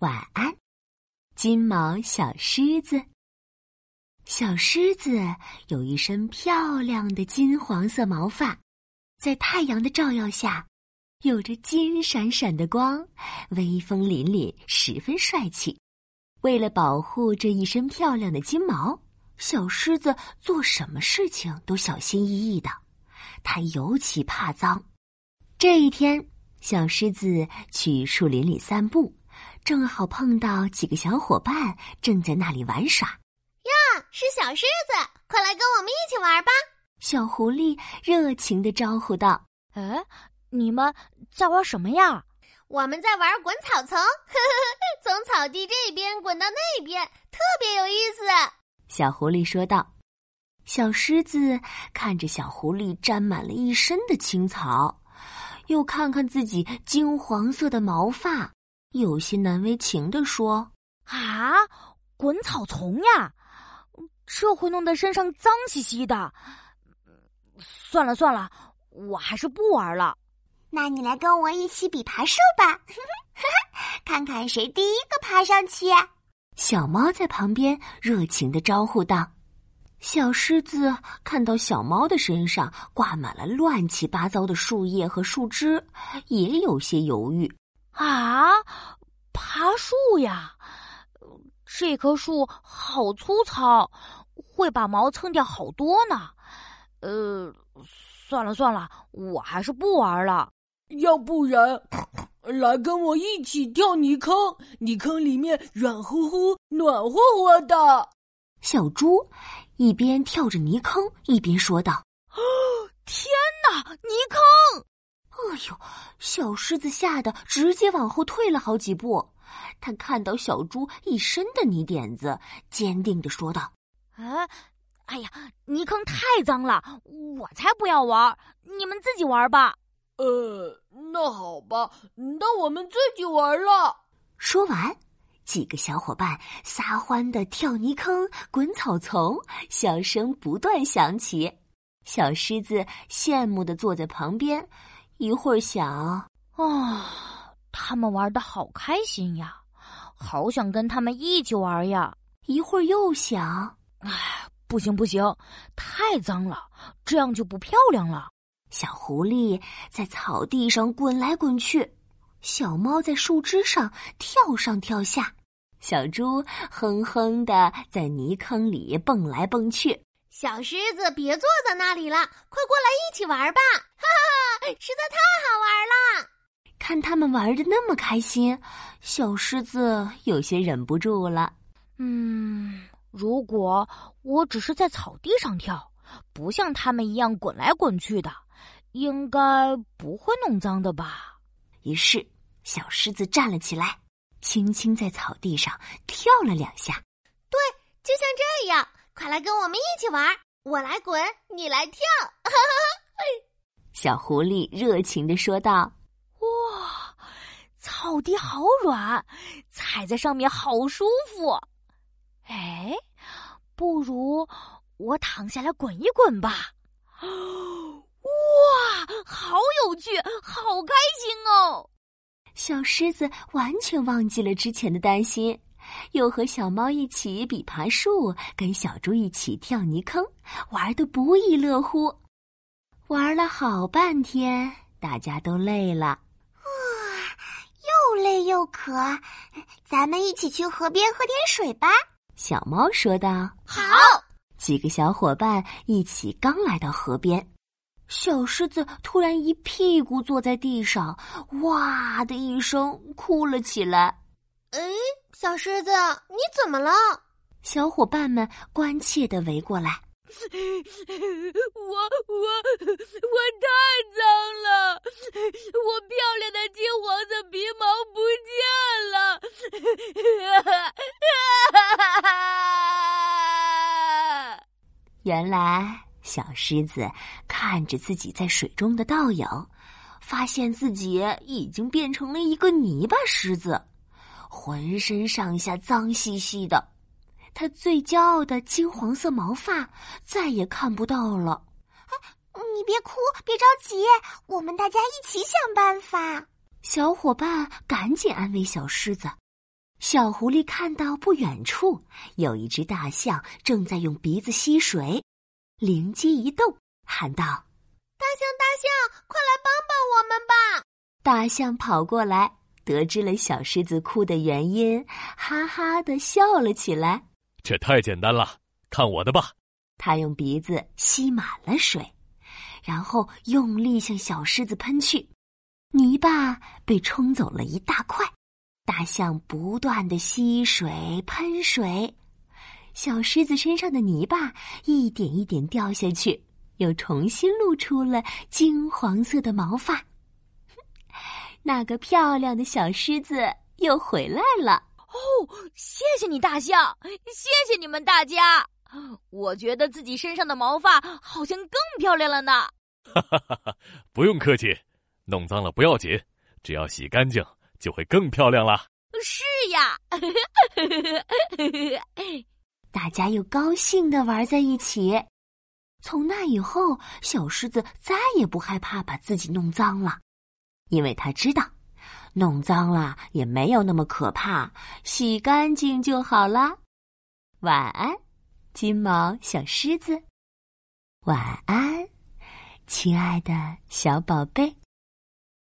晚安，金毛小狮子。小狮子有一身漂亮的金黄色毛发，在太阳的照耀下，有着金闪闪的光，威风凛凛，十分帅气。为了保护这一身漂亮的金毛，小狮子做什么事情都小心翼翼的。它尤其怕脏。这一天，小狮子去树林里散步。正好碰到几个小伙伴正在那里玩耍，呀，是小狮子，快来跟我们一起玩吧！小狐狸热情的招呼道：“哎，你们在玩什么呀？我们在玩滚草丛，呵 呵从草地这边滚到那边，特别有意思。”小狐狸说道。小狮子看着小狐狸沾满了一身的青草，又看看自己金黄色的毛发。有些难为情的说：“啊，滚草丛呀，这会弄得身上脏兮兮的。算了算了，我还是不玩了。那你来跟我一起比爬树吧，看看谁第一个爬上去。”小猫在旁边热情的招呼道。小狮子看到小猫的身上挂满了乱七八糟的树叶和树枝，也有些犹豫。啊，爬树呀！这棵树好粗糙，会把毛蹭掉好多呢。呃，算了算了，我还是不玩了。要不然，来跟我一起跳泥坑，泥坑里面软乎乎、暖和和的。小猪一边跳着泥坑，一边说道：“天哪，泥坑！”哎呦！小狮子吓得直接往后退了好几步。他看到小猪一身的泥点子，坚定的说道：“啊，哎呀，泥坑太脏了，我才不要玩！你们自己玩吧。”呃，那好吧，那我们自己玩了。说完，几个小伙伴撒欢的跳泥坑、滚草丛，笑声不断响起。小狮子羡慕的坐在旁边。一会儿想，啊，他们玩的好开心呀，好想跟他们一起玩呀。一会儿又想，哎，不行不行，太脏了，这样就不漂亮了。小狐狸在草地上滚来滚去，小猫在树枝上跳上跳下，小猪哼哼的在泥坑里蹦来蹦去。小狮子，别坐在那里了，快过来一起玩吧！哈哈，实在太好玩了。看他们玩的那么开心，小狮子有些忍不住了。嗯，如果我只是在草地上跳，不像他们一样滚来滚去的，应该不会弄脏的吧？于是，小狮子站了起来，轻轻在草地上跳了两下。对，就像这样。快来跟我们一起玩！我来滚，你来跳。小狐狸热情的说道：“哇，草地好软，踩在上面好舒服。哎，不如我躺下来滚一滚吧。哇，好有趣，好开心哦！”小狮子完全忘记了之前的担心。又和小猫一起比爬树，跟小猪一起跳泥坑，玩的不亦乐乎。玩了好半天，大家都累了，啊，又累又渴，咱们一起去河边喝点水吧。小猫说道：“好。”几个小伙伴一起刚来到河边，小狮子突然一屁股坐在地上，哇的一声哭了起来。哎。小狮子，你怎么了？小伙伴们关切的围过来。我我我太脏了，我漂亮的金黄色皮毛不见了。原来，小狮子看着自己在水中的倒影，发现自己已经变成了一个泥巴狮子。浑身上下脏兮兮的，他最骄傲的金黄色毛发再也看不到了。你别哭，别着急，我们大家一起想办法。小伙伴赶紧安慰小狮子。小狐狸看到不远处有一只大象正在用鼻子吸水，灵机一动，喊道：“大象，大象，快来帮帮我们吧！”大象跑过来，得知了小狮子哭的原因，哈哈的笑了起来。这太简单了，看我的吧！他用鼻子吸满了水，然后用力向小狮子喷去，泥巴被冲走了一大块。大象不断的吸水喷水，小狮子身上的泥巴一点一点掉下去，又重新露出了金黄色的毛发。那个漂亮的小狮子又回来了。哦，谢谢你，大象！谢谢你们大家。我觉得自己身上的毛发好像更漂亮了呢。哈哈哈哈！不用客气，弄脏了不要紧，只要洗干净。就会更漂亮了。是呀，大家又高兴的玩在一起。从那以后，小狮子再也不害怕把自己弄脏了，因为他知道，弄脏了也没有那么可怕，洗干净就好了。晚安，金毛小狮子。晚安，亲爱的小宝贝。